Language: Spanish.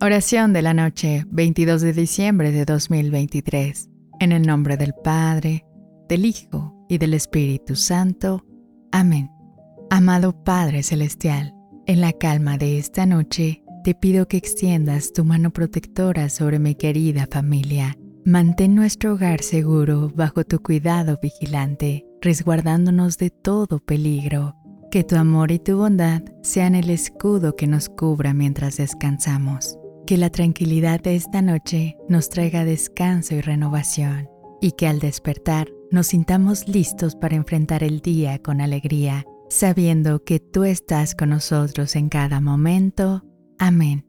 Oración de la noche, 22 de diciembre de 2023. En el nombre del Padre, del Hijo y del Espíritu Santo. Amén. Amado Padre Celestial, en la calma de esta noche, te pido que extiendas tu mano protectora sobre mi querida familia. Mantén nuestro hogar seguro bajo tu cuidado vigilante, resguardándonos de todo peligro. Que tu amor y tu bondad sean el escudo que nos cubra mientras descansamos. Que la tranquilidad de esta noche nos traiga descanso y renovación, y que al despertar nos sintamos listos para enfrentar el día con alegría, sabiendo que tú estás con nosotros en cada momento. Amén.